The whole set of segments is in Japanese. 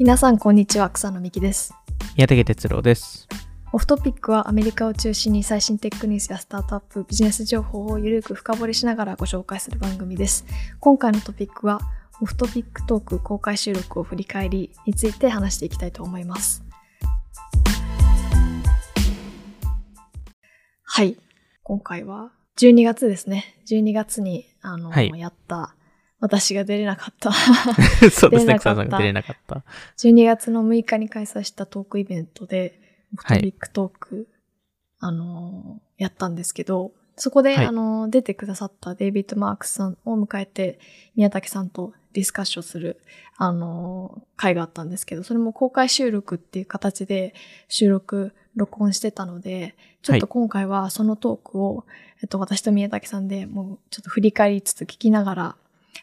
皆さんこんにちは草野美希です。宮武哲郎です。オフトピックはアメリカを中心に最新テックニュースやスタートアップビジネス情報をゆるく深掘りしながらご紹介する番組です。今回のトピックはオフトピックトーク公開収録を振り返りについて話していきたいと思います。はい。今回は12月ですね。12月にあの、はい。やった私が出れなかった。そうですね、出れなかった。草野さんが出れなかった。12月の6日に開催したトークイベントで、トピックトーク、あのーやったんですけど、そこで、はい。あのー出てくださったデイビッド・マークスさんを迎えて、宮武さんとディスカッションする、あのー会があったんですけど、それも公開収録っていう形で収録、録音してたので、ちょっと今回はそのトークを、えっと、私と宮武さんでもうちょっと振り返りつつ聞きながら、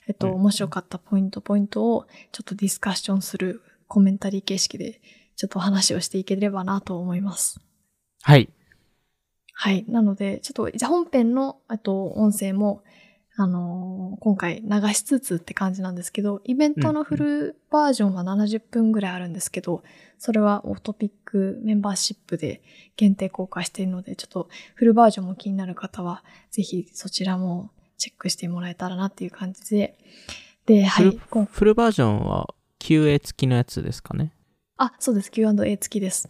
えっと、うん面白かったポイント、ポイントをちょっとディスカッションするコメンタリー形式で、ちょっとお話をしていければなと思います。はい。はい。なので、ちょっと、じゃあ本編の、あと、音声も、あのー今回流しつつって感じなんですけど、イベントのフルバージョンは70分ぐらいあるんですけど、それはオフトピックメンバーシップで限定公開しているので、ちょっとフルバージョンも気になる方は、ぜひそちらもチェックしてもらえたらなっていう感じで、で、はいフル。今フルバージョンは QA 付きのやつですかね？あ、そうです。Q&A 付きです。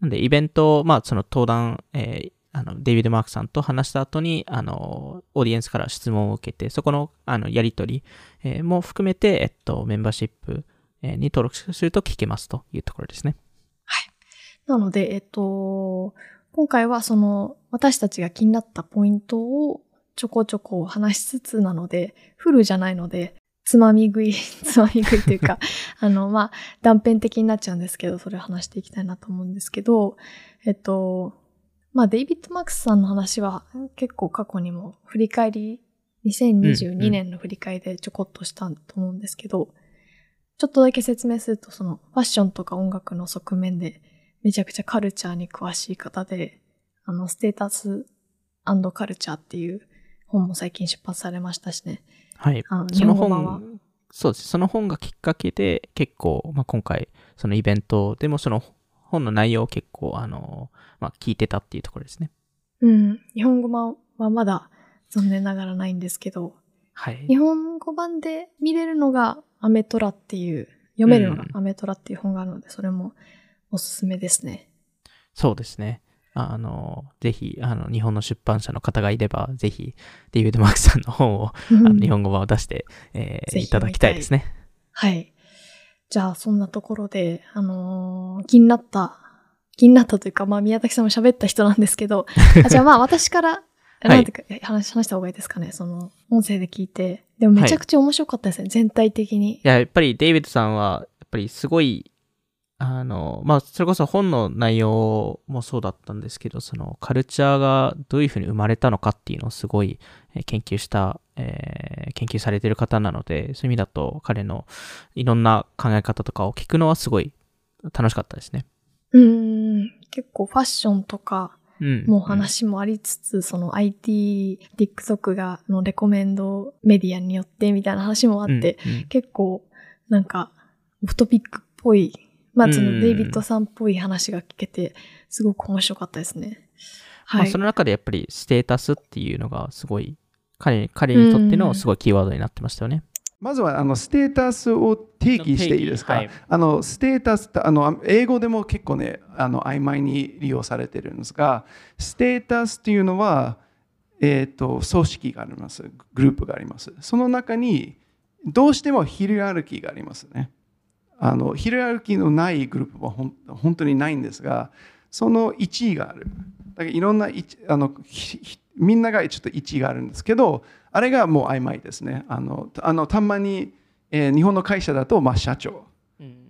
なんで、イベント、まあ、その登壇、えーあの、デイビッド・マークさんと話した後に、あの、オーディエンスから質問を受けて、そこの、あの、やりとり、えーも含めて、えっと、メンバーシップえーに登録すると聞けますというところですね。なので、えっと、今回はその、私たちが気になったポイントをちょこちょこ話しつつなので、フルじゃないので、つまみ食い、つまみ食いというか、あの、まあ、断片的になっちゃうんですけど、それを話していきたいなと思うんですけど、えっと、まあ、デイビッド・マックスさんの話は結構過去にも振り返り、うんう2022ん。年の振り返りでちょこっとしたと思うんですけど、ちょっとだけ説明すると、その、ファッションとか音楽の側面で、めちゃくちゃカルチャーに詳しい方で、あの、ステータスカルチャーっていう本も最近出版されましたしね。はい。あの、日その本そうです。その本がきっかけで、結構、まあ、今回、そのイベントでもその本の内容を結構、あの、まあ、聞いてたっていうところですね。うん。日本語版はまだ残念ながらないんですけど、はい。日本語版で見れるのがアメトラっていう、読めるのがうんアメトラっていう本があるので、それもおすすめですね。そうですね。あの、ぜひ、あの、日本の出版社の方がいれば、ぜひ、デイビッド・マークさんの本を、あの日本語版を出して、えーいただきたいですね。はい。じゃあ、そんなところで、あのー気になった、気になったというか、まあ、宮崎さんも喋った人なんですけど、あじゃあまあ、私から、いなんていうか、話、話した方がいいですかね？その、音声で聞いて。でもめちゃくちゃ面白かったですね、全体的にい。や、やっぱりデイビッドさんは、やっぱりすごい、あの、まあ、それこそ本の内容もそうだったんですけど、そのカルチャーがどういうふうに生まれたのかっていうのをすごいえー研究した、えー研究されてる方なので、そういう意味だと彼のいろんな考え方とかを聞くのはすごい楽しかったですね。うーん。結構ファッションとか、うん。もう話もありつつ、その IT、TikTok が、のレコメンドメディアによってみたいな話もあうんって、うんうん結構、なんか、オフトピックっぽい、まあ、そうんのデイビッドさんっぽい話が聞けて、すごく面白かったですね。はい。まあ、その中でやっぱりステータスっていうのがすごい、彼彼にとってのすごいキーワードになってましたよね。まずはあのステータスを定義していいですか、はい。あのステータスってあの英語でも結構ねあの曖昧に利用されてるんですがステータスというのは、えー、と組織があります。グループがあります。その中にどうしてもヒエラルキーがありますねあのヒエラルキーのないグループはほん本当にないんですがその1位がある。だからいろんな一あのみんながちょっと1位があるんですけどあれがもう曖昧ですね。あのあのたまに、えー日本の会社だと、まあ、社長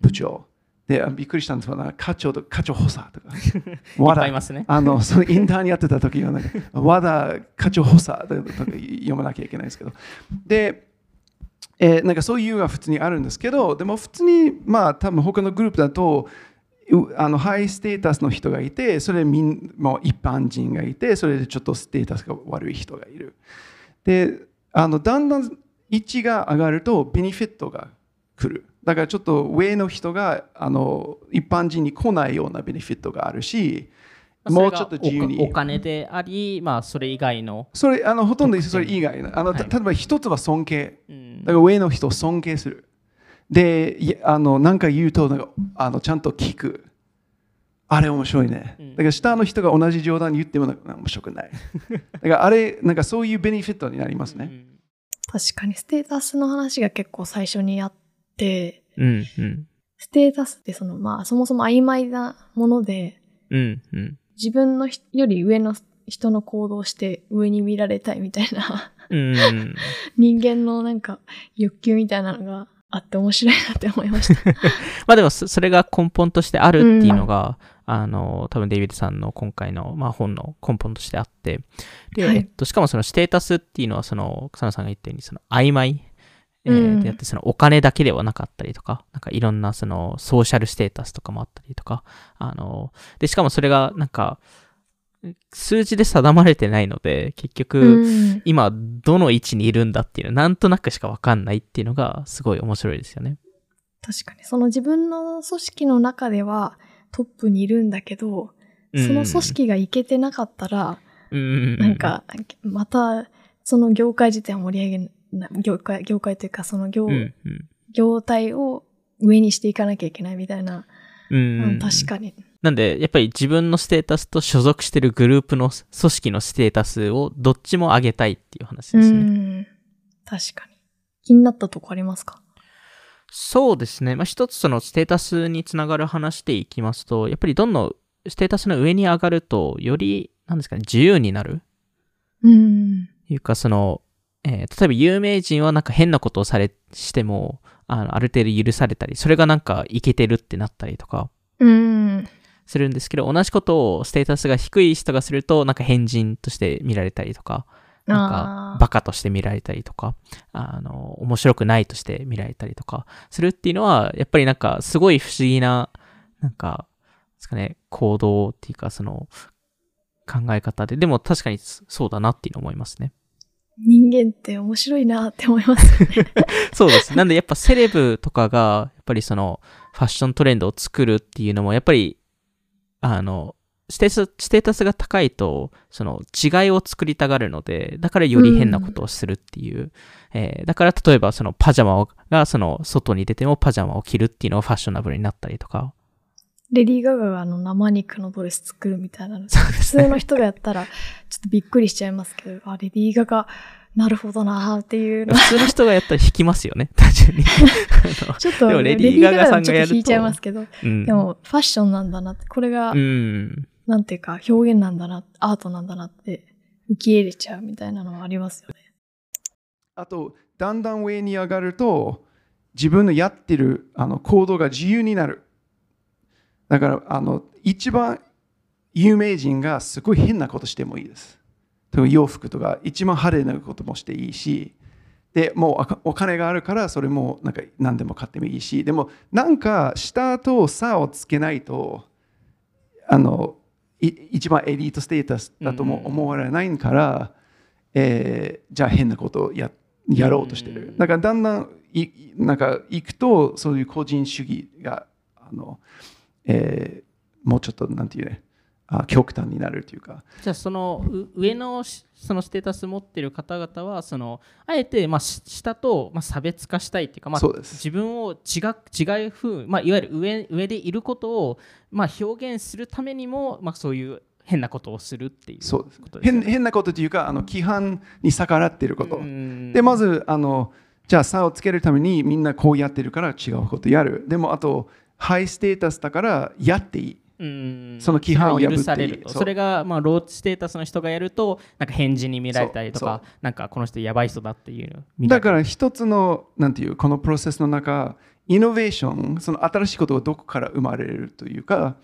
部長。であびっくりしたんですけど課長と課長補佐とか。和いっぱいいますね。あのそのインターンにやってた時はなんか和田課長補佐とか読まなきゃいけないですけど。でえーなんかそういうのが普通にあるんですけどでも普通にまあ多分他のグループだとあのハイステータスの人がいてそれみんもう一般人がいてそれでちょっとステータスが悪い人がいる。であのだんだん位置が上がるとベネフィットが来る。だからちょっと上の人があの一般人に来ないようなベネフィットがあるし、もうちょっと自由に。お金であり、まあ、それ以外の。それ、あのほとんどそれ以外の。あの、はい、例えば一つは尊敬。だから上の人を尊敬する。で、あの、なんか言うと、なんかあのちゃんと聞く。あれ面白いね。だから下の人が同じ冗談言っても面白くない。だからあれ、なんかそういうベネフィットになりますね。確かにステータスの話が結構最初にあって、うんうん、ステータスってその、まあそもそも曖昧なもので、うんうん、自分のより上の人の行動して上に見られたいみたいな。人間のなんか欲求みたいなのがあって面白いなって思いました。まあでもそれが根本としてあるっていうのが、うん、あの、多分デイビッドさんの今回の、まあ、本の根本としてあって、で、はい、えっと、しかもそのステータスっていうのはその、草野さんが言ったようにその曖昧、えー、であって、そのお金だけではなかったりとか、なんかいろんなそのソーシャルステータスとかもあったりとか、あの、で、しかもそれがなんか、数字で定まれてないので、結局、今どの位置にいるんだっていうのなんとなくしかわかんないっていうのがすごい面白いですよね。確かに。その自分の組織の中ではトップにいるんだけど、その組織がいけてなかったら、なんか、またその業界自体を盛り上げ業界、業界というかその業、うんうん、業態を上にしていかなきゃいけないみたいな。うん、確かに。なんで、やっぱり自分のステータスと所属してるグループの組織のステータスをどっちも上げたいっていう話ですね。うん。確かに。気になったとこありますか？そうですね。まあ、一つそのステータスにつながる話でいきますと、やっぱりどんどんステータスの上に上がると、より、なんですかね、自由になる。うん。いうか、その、えー、例えば有名人はなんか変なことをされ、しても、あの、ある程度許されたり、それがなんかいけてるってなったりとか、うん。するんですけど、同じことをステータスが低い人がすると、なんか変人として見られたりとか、なんかバカとして見られたりとか、あの、面白くないとして見られたりとか、するっていうのは、やっぱりなんかすごい不思議な、なんか、ですかね、行動っていうか、その、考え方で、でも確かにそうだなっていうのを思いますね。人間って面白いなって思いますね そうです。なんでやっぱセレブとかが、やっぱりそのファッショントレンドを作るっていうのも、やっぱり、あの、ステータスが高いと、その違いを作りたがるので、だからより変なことをするっていう。うん、えー、だから例えばそのパジャマがその外に出てもパジャマを着るっていうのがファッショナブルになったりとか。レディー・ガガがあの生肉のドレス作るみたいなの、普通の人がやったらちょっとびっくりしちゃいますけど、あ、レディー・ガガ、なるほどなっていうの。普通の人がやったら弾きますよね、単純に。ちょっと、でもレディー・ガガさんがやると。弾いちゃいますけど、うん、でもファッションなんだなって、これが、うん、なんていうか表現なんだな、アートなんだなって受け入れちゃうみたいなのはありますよね。あと、だんだん上に上がると、自分のやってるあの行動が自由になる。だからあの一番有名人がすごい変なことしてもいいです。洋服とか一番派手なこともしていいし、でもうお金があるからそれもなんか何でも買ってもいいし、でもなんか下と差をつけないと、あの一番エリートステータスだとも思われないから、うん、えー、じゃあ変なことをややろうとしてる。だからだんだんいなんか行くとそういう個人主義があのえー、もうちょっとなんていうねあ極端になるというか。じゃあその上のそのステータス持ってる方々はそのあえてまあ下とまあ差別化したいっていうか、まあ、自分を違違う風、まあ、いわゆる上上でいることをまあ表現するためにも、まあ、そういう変なことをするっていうそうです、ね、変変なことというかあの規範に逆らっていること。でまずあのじゃあ差をつけるためにみんなこうやってるから違うことやる。でもあとハイステータスだからやっていい。その規範を破っていい。それがまあローステータスの人がやるとなんか返事に見られたりとかなんかこの人やばい人だっていうだから一つのなんていうこのプロセスの中イノベーションその新しいことがどこから生まれるというか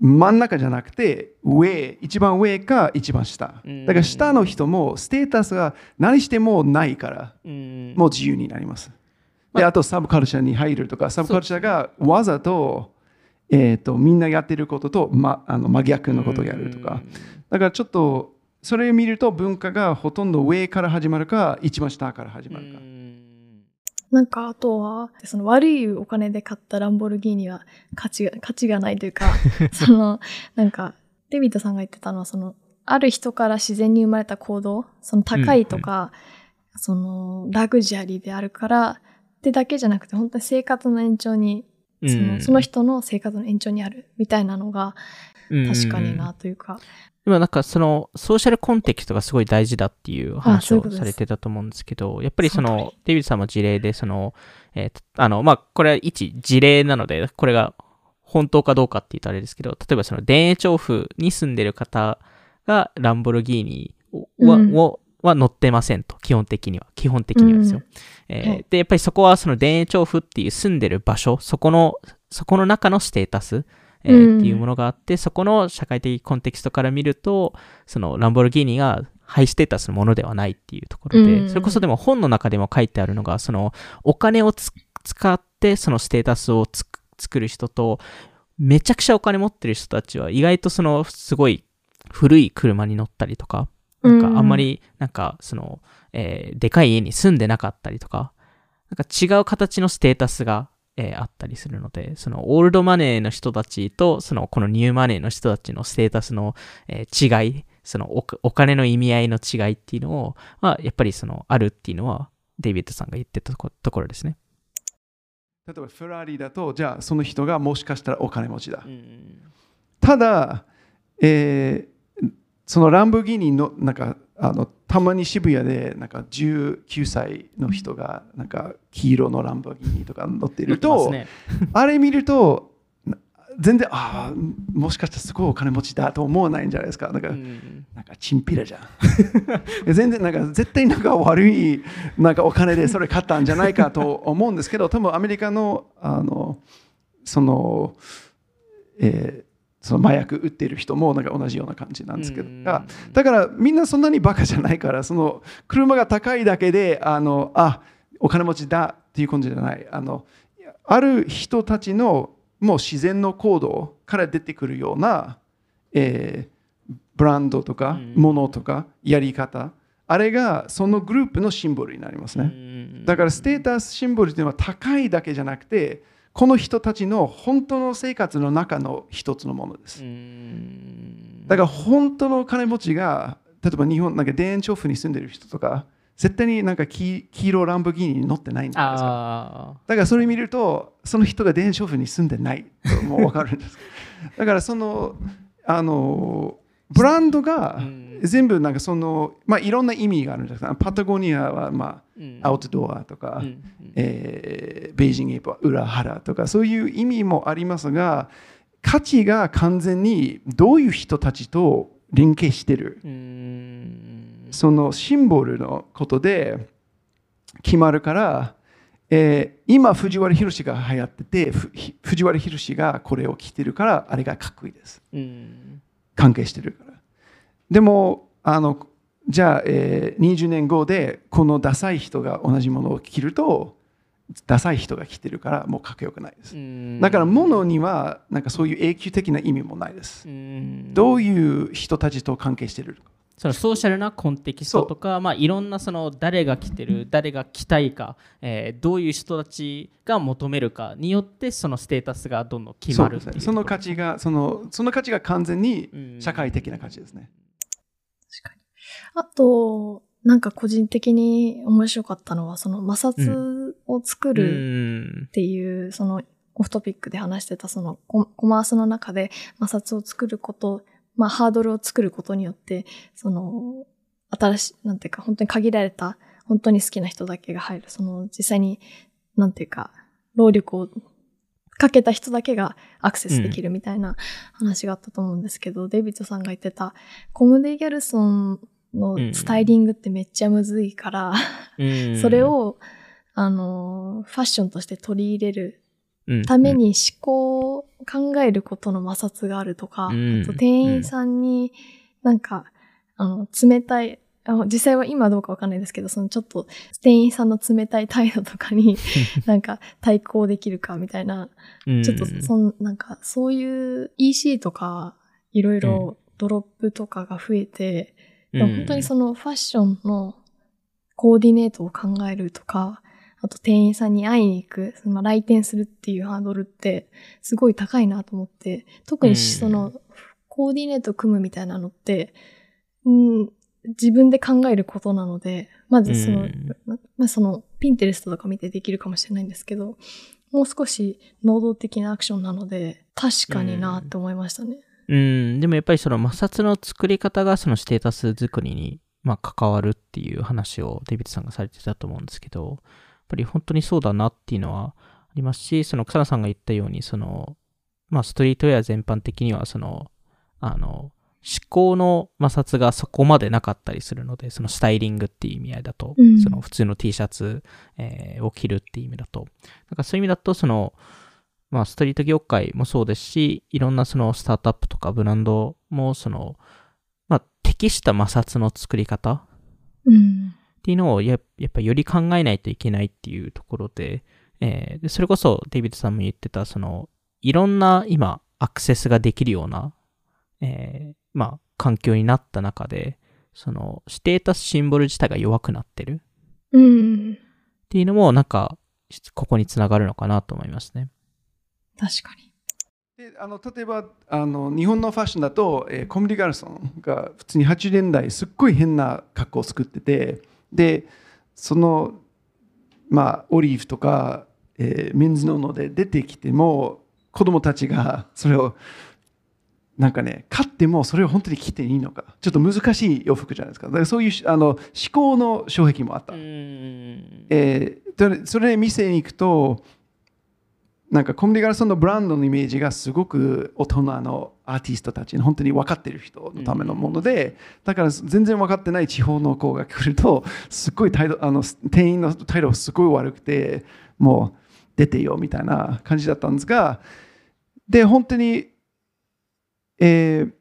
真ん中じゃなくて上一番上か一番下。だから下の人もステータスが何してもないからもう自由になりますであとサブカルチャーに入るとかサブカルチャーがわざと,、えーと、みんなやってることと、ま、あの真逆のことをやるとか。だからちょっとそれを見ると文化がほとんど上から始まるか一番下から始まるか。なんかあとは、その悪いお金で買ったランボルギーニは価値が、価値がないというか、その、なんか、デビッドさんが言ってたのは、その、ある人から自然に生まれた行動、その高いとか、その、ラグジュアリーであるから、ってだけじゃなくて、本当に生活の延長に、その,、その人の生活の延長にあるみたいなのが、確かになというか。でもなんかそのソーシャルコンテキストがすごい大事だっていう話をされてたと思うんですけど、やっぱりそのデビッドさんも事例でその、えー、あの、まあ、これは一事例なので、これが本当かどうかって言うとあれですけど、例えばその田園調布に住んでる方がランボルギーニをは乗ってませんと、基本的には。基本的にはですよ。うん、えーはい、で、やっぱりそこはその田園調布っていう住んでる場所、そこの、そこの中のステータス、えー、っていうものがあって、そこの社会的コンテキストから見ると、そのランボルギーニがハイステータスのものではないっていうところで、それこそでも本の中でも書いてあるのが、そのお金を使ってそのステータスを作る人と、めちゃくちゃお金持ってる人たちは意外とそのすごい古い車に乗ったりとか、なんかあんまりなんかその、えー、でかい家に住んでなかったりとか、なんか違う形のステータスがえー、あったりするので、そのオールドマネーの人たちと、そのこのニューマネーの人たちのステータスの、えー、違い、そのお金の意味合いの違いっていうのを、まあ、やっぱりそのあるっていうのは、デイビッドさんが言ってたところですね。例えばフェラーリだと、じゃあその人がもしかしたらお金持ちだ。ただ、えー、そのランボギーニのなんかあのたまに渋谷でなんか19歳の人がなんか黄色のランボギーニとか乗っていると、ね、あれ見ると全然ああもしかしたらすごいお金持ちだと思わないんじゃないですか。なんか、うん、なんかチンピラじゃん。全然なんか絶対なんか悪いなんかお金でそれ買ったんじゃないかと思うんですけど多分アメリカのあのその、えーその麻薬売ってる人もなんか同じような感じなんですけど、だからみんなそんなにバカじゃないからその車が高いだけであのあお金持ちだっていう感じじゃない。あのある人たちのもう自然の行動から出てくるような、えー、ブランドとかものとかやり方。あれがそのグループのシンボルになりますね。だからステータスシンボルっていうのは高いだけじゃなくてこの人たちの本当の生活の中の一つのものです。だから本当の金持ちが例えば日本なんか田園調布に住んでる人とか絶対になんか黄色ランボギーニに乗ってないんですか。だからそれ見るとその人が田園調布に住んでないともう分かるんです。だからそのあのブランドが全部なんかその、まあ、いろんな意味があるんですパタゴニアは、まあ、アウトドアとか、えー、ベイジングエポ裏腹とかそういう意味もありますが価値が完全にどういう人たちと連携してる？そのシンボルのことで決まるから、えー、今藤原宏が流行ってて藤原宏がこれを着てるからあれがかっこいいです。関係してるから。でも、あのじゃあ、えー、20年後でこのダサい人が同じものを着ると、ダサい人が着てるからもうかっこよくないです。だから物にはなんかそういう永久的な意味もないです。どういう人たちと関係してるか。そのソーシャルなコンテキストとか、まあ、いろんなその誰が来てる誰が来たいか、えー、どういう人たちが求めるかによってそのステータスがどんどん決まるそ、ね,、の価値がそのその価値が完全に社会的な価値ですね。確かに。あとなんか個人的に面白かったのはその摩擦を作るっていう、うん、そのオフトピックで話してたそのコマースの中で摩擦を作ることまあ、ハードルを作ることによって、その、新しい、なんていうか、本当に限られた、本当に好きな人だけが入る。その、実際に、なんていうか、労力をかけた人だけがアクセスできるみたいな話があったと思うんですけど、うん、デイビッドさんが言ってた、コムデ・ギャルソンのスタイリングってめっちゃむずいから、うん、それを、あの、ファッションとして取り入れるために思考を考えることの摩擦があるとか、うん、店員さんになんか、あの、冷たい、実際は今どうかわかんないですけど、そのちょっと店員さんの冷たい態度とかに なんか対抗できるかみたいな、ちょっとそん、なんかそういう EC とかいろいろドロップとかが増えて、うん、本当にそのファッションのコーディネートを考えるとか、あと店員さんに会いに行く、そのまあ来店するっていうハードルってすごい高いなと思って、特にその、コーディネート組むみたいなのって、うん、自分で考えることなので、まずその、うん。ままあその、ピンテレストとか見てできるかもしれないんですけど、もう少し能動的なアクションなので、確かになって思いましたね。うん、でもやっぱりその摩擦の作り方がそのステータス作りに、まあ、関わるっていう話をデイビッドさんがされてたと思うんですけど、やっぱり本当にそうだなっていうのはありますし、その草野さんが言ったように、その、まあ、ストリートウェア全般的には、その、あの、思考の摩擦がそこまでなかったりするので、そのスタイリングっていう意味合いだと、うんその普通の T シャツ、えーを着るっていう意味だと。だからそういう意味だと、その、まあ、ストリート業界もそうですし、いろんなそのスタートアップとかブランドも、その、まあ、適した摩擦の作り方っうん。ていうのをややっぱより考えないといけないっていうところで、えーでそれこそデイビッドさんも言ってた、その、いろんな今、アクセスができるような、えーまあ、環境になった中で、その、ステータスシンボル自体が弱くなってるうん。っていうのも、なんか、ここにつながるのかなと思いますね。確かに。であの例えばあの日本のファッションだと、えーコムディ・ガルソンが普通に80年代すっごい変な格好を作っててでそのまあオリーブとか、えーメンズのので出てきても子供たちがそれをなんかね買ってもそれを本当に着ていいのか。ちょっと難しい洋服じゃないですか。だからそういうあの思考の障壁もあった。えーそれで店に行くとなんかコムディガルソンのブランドのイメージがすごく大人のアーティストたちの本当に分かってる人のためのもので、だから全然分かってない地方の子が来るとすっごい態度あの店員の態度すごい悪くてもう出てよみたいな感じだったんですがで本当にえー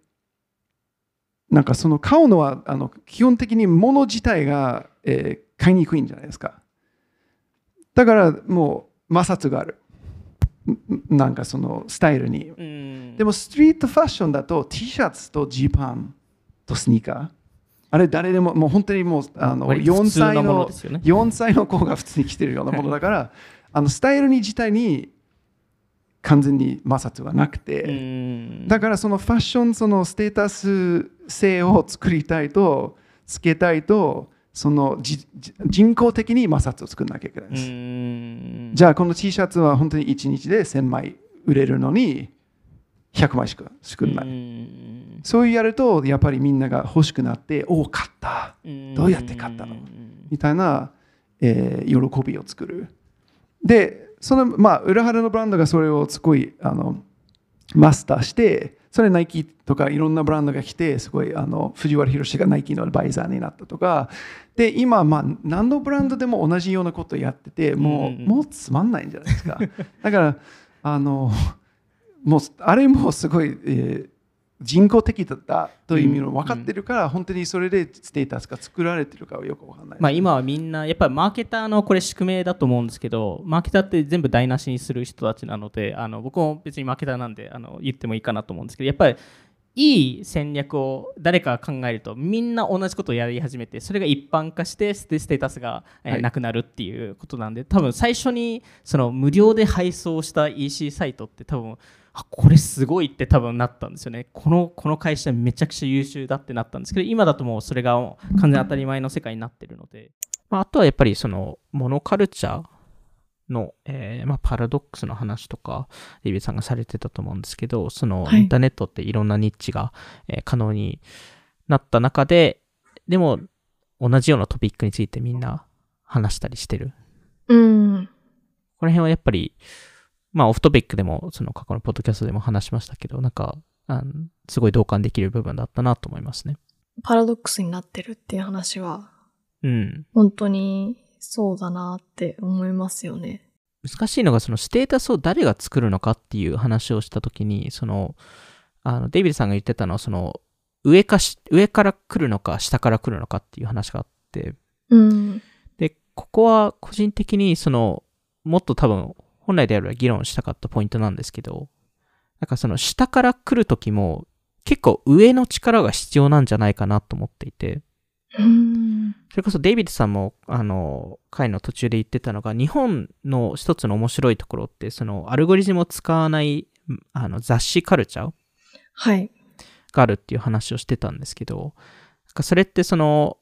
なんかその買うのはあの基本的に物自体が、えー買いにくいんじゃないですか。だからもう摩擦がある。んなんかそのスタイルに。でもストリートファッションだと T シャツとジーパンとスニーカー。あれ誰でももう本当にもうあの割と4普通なもの歳のですよね4歳の子が普通に着てるようなものだから あのスタイルに自体に完全に摩擦はなくて、だからそのファッションそのステータス性を作りたいとつけたいとその人工的に摩擦を作らなきゃいけないです。じゃあこの T シャツは本当に1日で1000枚売れるのに100枚しか作らない。そういうやるとやっぱりみんなが欲しくなっておお買った。どうやって買ったの？みたいな、えー喜びを作る。でそのまあ裏腹のブランドがそれをすごいあのマスターしてそれナイキとかいろんなブランドが来てすごいあの藤原宏がナイキのアドバイザーになったとか。で今まあ何のブランドでも同じようなことをやっててもう,、うんうんもうつまんないんじゃないですか。だからあのもうあれもすごい、えー人工的だったという意味の分かってるから、本当にそれでステータスが作られてるかはよく分かんない、まあ今はみんな、やっぱりマーケターのこれ宿命だと思うんですけど、マーケターって全部台無しにする人たちなので、あの僕も別にマーケターなんであの言ってもいいかなと思うんですけど、やっぱりいい戦略を誰かが考えるとみんな同じことをやり始めてそれが一般化してステータスが、なくなるっていうことなんで多分最初にその無料で配送した EC サイトって多分あこれすごいって多分なったんですよね。このこの会社めちゃくちゃ優秀だってなったんですけど今だともうそれが完全当たり前の世界になってるので、まあ、あとはやっぱりそのモノカルチャーの、えーまあ、パラドックスの話とかデイビーさんがされてたと思うんですけどそのはい。インターネットっていろんなニッチが、えー可能になった中ででも同じようなトピックについてみんな話したりしてる。うん。この辺はやっぱり、まあ、オフトピックでも、その過去のポッドキャストでも話しましたけど、なんか、あのすごい同感できる部分だったなと思いますね。パラドックスになってるっていう話は、うん。本当にそうだなって思いますよね。難しいのが、そのステータスを誰が作るのかっていう話をしたときに、その、あの、デイビッドさんが言ってたのは、その、上かし、上から来るのか、下から来るのかっていう話があって、うん。で、ここは個人的に、その、もっと多分、本来であれば議論したかったポイントなんですけど、なんかその下から来るときも、結構上の力が必要なんじゃないかなと思っていて、うん。それこそデイビッドさんも、あの、回の途中で言ってたのが、日本の一つの面白いところって、その、アルゴリズムを使わない、あの、雑誌カルチャーはい。があるっていう話をしてたんですけど、なんかそれってその、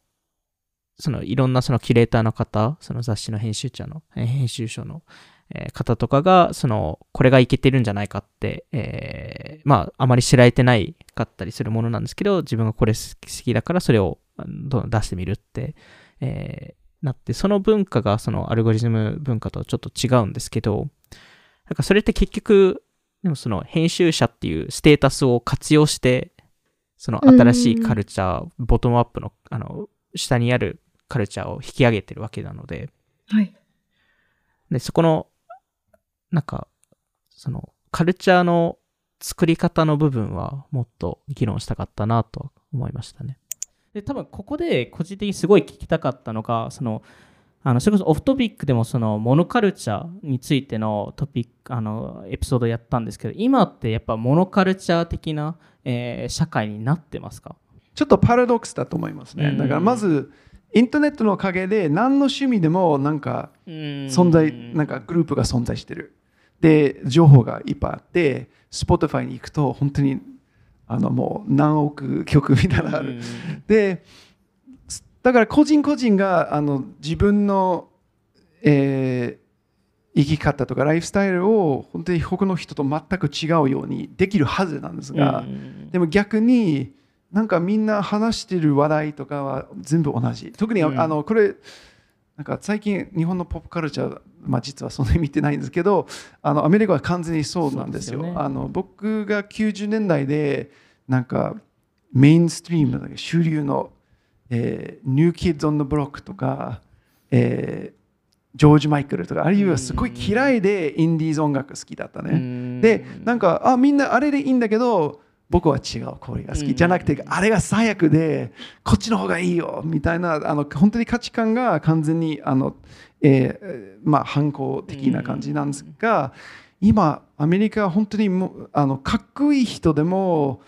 そのいろんなそのキュレーターの方、その雑誌の編集者の、えー編集者の、えー方とかが、その、これがいけてるんじゃないかって、えーまあ、あまり知られてないかったりするものなんですけど、自分がこれ好きだからそれをどんどん出してみるって、えーなって、その文化がそのアルゴリズム文化とはちょっと違うんですけど、なんかそれって結局、でもその編集者っていうステータスを活用して、その新しいカルチャー、ボトムアップの、あの、下にあるカルチャーを引き上げてるわけなので、はい。で、そこの、なんか、その、カルチャーの作り方の部分はもっと議論したかったなと思いましたね。で多分ここで個人的にすごい聞きたかったのがそのあのそれこそオフトピックでもそのモノカルチャーについてのトピックあのエピソードやったんですけど今ってやっぱモノカルチャー的な、えー社会になってますか？ちょっとパラドックスだと思いますね。うんだからまずインターネットのおかげで何の趣味でもなんか存存在なんかグループが存在してる。で情報がいっぱいあって Spotify に行くと本当にあのもう何億曲みたいなのある。でだから個人個人があの自分の、えー生き方とかライフスタイルを本当に他の人と全く違うようにできるはずなんですが、でも逆になんかみんな話してる話題とかは全部同じ。特に、うん。あのこれなんか最近日本のポップカルチャー、まあ、実はそんなに見てないんですけどあのアメリカは完全にそうなんですよ。すよね。あの僕が90年代でなんかメインストリームの主流の、えー、ニューキッズ・オン・のブロックとか、えージョージ・マイケルとかあるいはすごい嫌いでインディーズ音楽好きだったね。でなんかあみんなあれでいいんだけど僕は違うこれが好き。じゃなくてあれが最悪でこっちの方がいいよみたいなあの本当に価値観が完全にあの、えーまあ、反抗的な感じなんですが今アメリカは本当にもうあのかっこいい人でも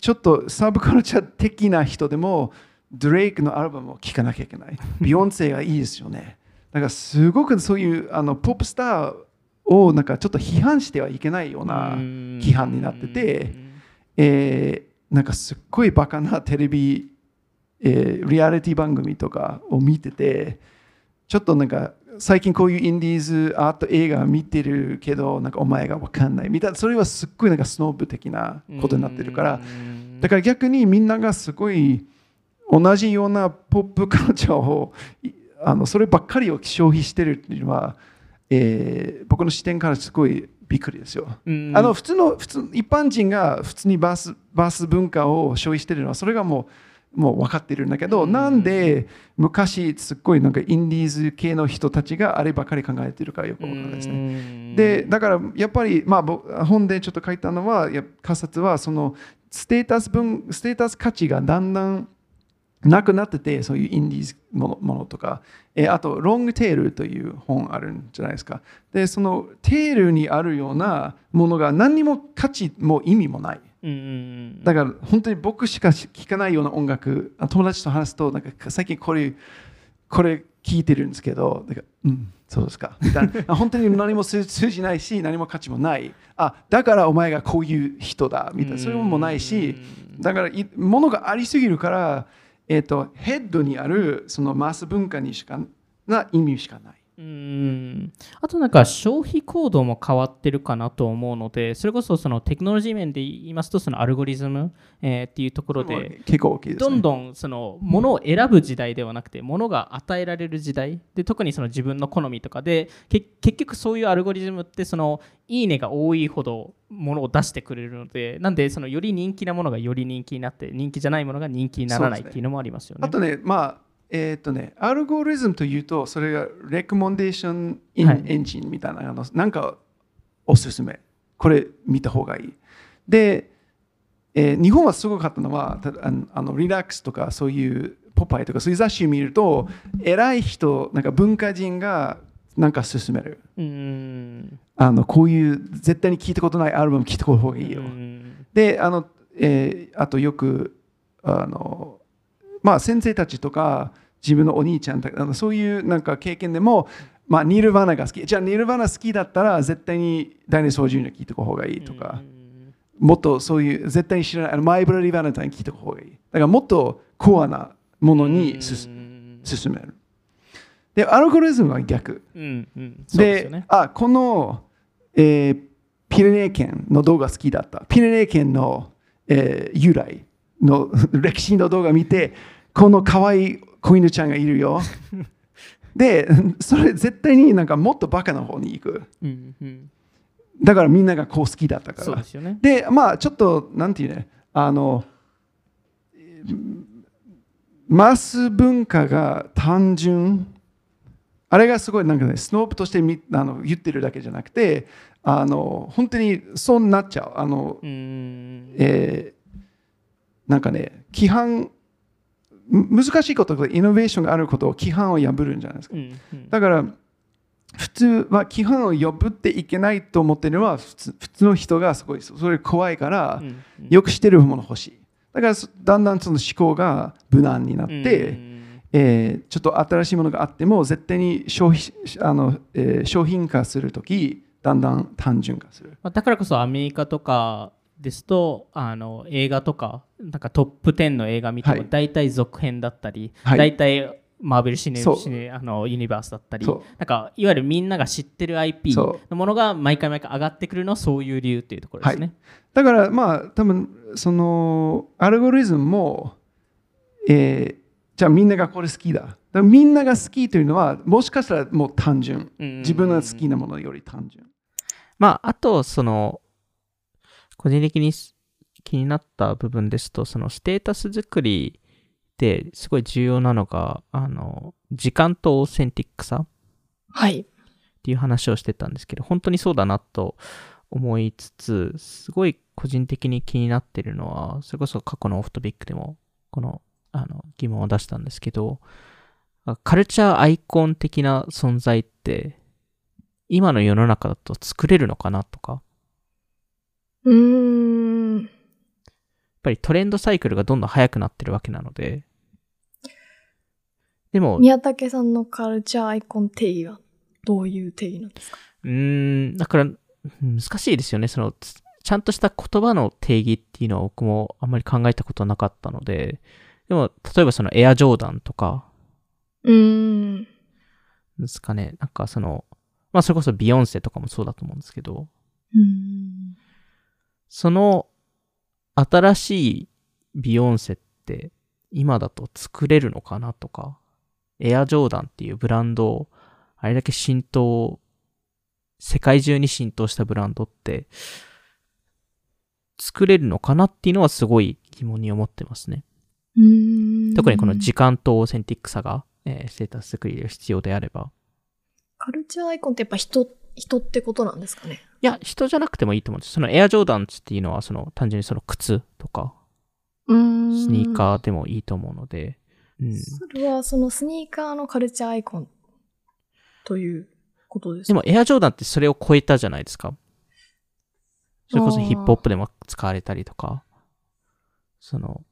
ちょっとサブカルチャー的な人でもドレイクのアルバムを聴かなきゃいけない。ビヨンセがいいですよね。だからすごくそういうあのポップスターをなんかちょっと批判してはいけないような批判になってて、えーなんかすっごいバカなテレビ、えーリアリティ番組とかを見ててちょっとなんか最近こういうインディーズアート映画見てるけどなんかお前が分かんないみたいなそれはすっごいなんかスノーブ的なことになってるからだから逆にみんながすごい同じようなポップカルチャーをいあのそればっかりを消費してるっていうのは、えー僕の視点からすごいびっくりですよ。あの普通の普通一般人が普通にバースバース文化を消費してるのはそれがもうもう分かってるんだけど、うんなんで昔すっごいなんかインディーズ系の人たちがあればかり考えてるかよく分かんないですね。でだからやっぱり、まあ、僕本でちょっと書いたのはや仮説はそのステータス分ステータス価値がだんだんなくなっててそういうインディーズものものとか、えーあとロングテールという本あるんじゃないですか。でそのテールにあるようなものが何にも価値も意味もない。だから本当に僕しか聴かないような音楽あ友達と話すとなんか最近これこれ聞いてるんですけどなんかうんそうですか。みたいな。あ 本当に何も通通じないし何も価値もない。あだからお前がこういう人だ。みたいな。そういうのもないしだからいものがありすぎるから、えー、とヘッドにあるそのマス文化にしかな意味しかない。うんあとなんか消費行動も変わってるかなと思うのでそれこそそのテクノロジー面で言いますとそのアルゴリズム、えーっていうところで結構大きいです、ね。どんどんその物を選ぶ時代ではなくて物が与えられる時代で特にその自分の好みとかでけ結局そういうアルゴリズムってそのいいねが多いほど物を出してくれるのでなんでそのより人気なものがより人気になって人気じゃないものが人気にならないっていうのもありますよね。あとね、まあ、えーっとね、アルゴリズムというと、それがレコモンデーションインはいエンジンみたいな、あのなんかおすすめ、これ見た方がいい。で、えー日本はすごかったのは、たあのあのリラックスとかそういうポパイとかそういう雑誌を見ると、偉い人、なんか文化人がなんか勧める。うんあのこういう絶対に聞いたことないアルバム聞いた方がいいよ。うんであの、えーあとよくあのまあ先生たちとか自分のお兄ちゃんとかそういうなんか経験でも、まあ、ニルヴァナが好き。じゃあニルヴァナ好きだったら絶対にダイナソージュニア聞いておく方がいいとか、もっとそういう絶対に知らないあのマイブラリー・バレンタイン聞いておく方がいい。だからもっとコアなものに進進める。でアルゴリズムは逆。うんうん。でね。あこの、えーピレネー県の動画好きだった。ピレネー県の、えー由来の 歴史の動画見てこの可愛い子犬ちゃんがいるよ。でそれ絶対になんかもっとバカな方に行く。うんうん。だからみんながこう好きだったから。ですよね。でまあちょっとなんていうね。あのマス文化が単純。あれがすごいなんかねスノープとしてみあの言ってるだけじゃなくてあの本当にそうなっちゃう。あの、うん。えーなんかね規範む難しいことでイノベーションがあることを規範を破るんじゃないですか。うんうん。だから普通は規範を破っていけないと思ってるのは普通普通の人がすごいそれ怖いからうんうん。よくしてるもの欲しい。だからそだんだんその思考が無難になって、うん。えーちょっと新しいものがあっても絶対に消費あの、えー商品化するときだんだん単純化する。まあだからこそアメリカとかですとあの映画とかなんかトップ10の映画見てもはい。大体続編だったり、はい。大体マーベルシネシネあのユニバースだったりなんかいわゆるみんなが知ってる IP そのものが毎回毎回上がってくるのはそういう理由っていうところですね。だからまあ多分そのアルゴリズムも、えーじゃあみんながこれ好きだ。だみんなが好きというのはもしかしたらもう単純。うん。自分が好きなものより単純。まあ、あと、その、個人的に気になった部分ですと、そのステータス作りですごい重要なのが、あの、時間とオーセンティックさっはい。ていう話をしてたんですけど、本当にそうだなと思いつつ、すごい個人的に気になってるのは、それこそ過去のオフトピックでも、この、あの、疑問を出したんですけど、カルチャーアイコン的な存在って、今の世の中だと作れるのかなとか、うーん。やっぱりトレンドサイクルがどんどん速くなってるわけなので、でも、宮武さんのカルチャーアイコン定義はどういう定義なんですか？うーん、だから、難しいですよね。その、つちゃんとした言葉の定義っていうのは僕もあんまり考えたことなかったので、でも、例えばそのエアジョーダンとかうーん。ですかね。なんかその、まあそれこそビヨンセとかもそうだと思うんですけど、うーん。その新しいビヨンセって今だと作れるのかなとか、エアジョーダンっていうブランドをあれだけ浸透、世界中に浸透したブランドって作れるのかなっていうのはすごい疑問に思ってますね。特にこの時間とオーセンティックさが、えーステータス作りで必要であれば。カルチャーアイコンってやっぱ人、人ってことなんですかね？いや、人じゃなくてもいいと思うんです。そのエアジョーダンっていうのはその単純にその靴とか。スニーカーでもいいと思うので、うん。それはそのスニーカーのカルチャーアイコンということですか？でも、エアジョーダンってそれを超えたじゃないですか。それこそヒップホップでも使われたりとか、その、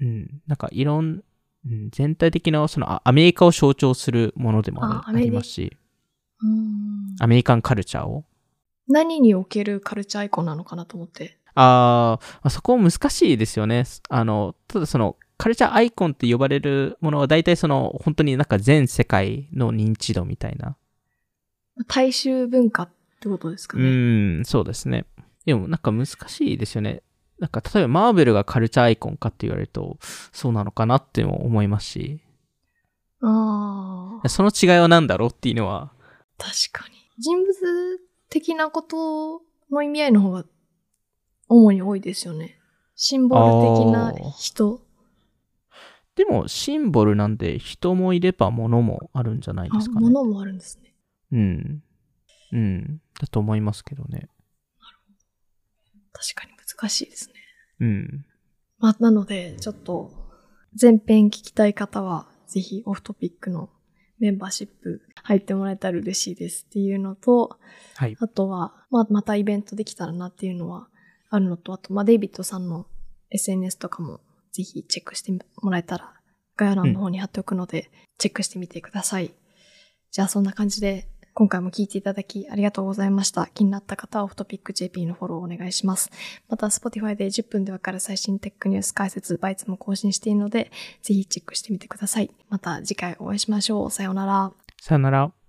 うん、なんかいろん、うん、全体的な、そのあアメリカを象徴するものでもありますし、アメリカンカルチャーを？何におけるカルチャーアイコンなのかなと思って。ああ、そこ難しいですよね。あの、ただその、カルチャーアイコンって呼ばれるものは大体その、本当になんか全世界の認知度みたいな大衆文化ってことですかうね。ーん、そうですね。でもなんか難しいですよね。なんか例えばマーベルがカルチャーアイコンかって言われると、そうなのかなっても思いますし、ああ、その違いは何だろうっていうのは、確かに。人物的なことの意味合いの方が主に多いですよね。シンボル的な人。でもシンボルなんで人もいれば物もあるんじゃないあですかね。物もあるんですね。うん。うん。だと思いますけどね。確かに難しいですね。うん。まあ、なので、ちょっと、前編聞きたい方は、ぜひオフトピックのメンバーシップ入ってもらえたら嬉しいですっていうのと、はい。あとは、まあ、またイベントできたらなっていうのはあるのと、あと、まあ、デイビッドさんの SNS とかもぜひチェックしてもらえたら、概要欄の方に貼っておくので、チェックしてみてください。じゃあそんな感じで、今回も聞いていただきありがとうございました。気になった方はオフトピック JP のフォローお願いします。また Spotify で10分でわかる最新テックニュース解説、バイツも更新しているので、ぜひチェックしてみてください。また次回お会いしましょう。さようなら。さようなら。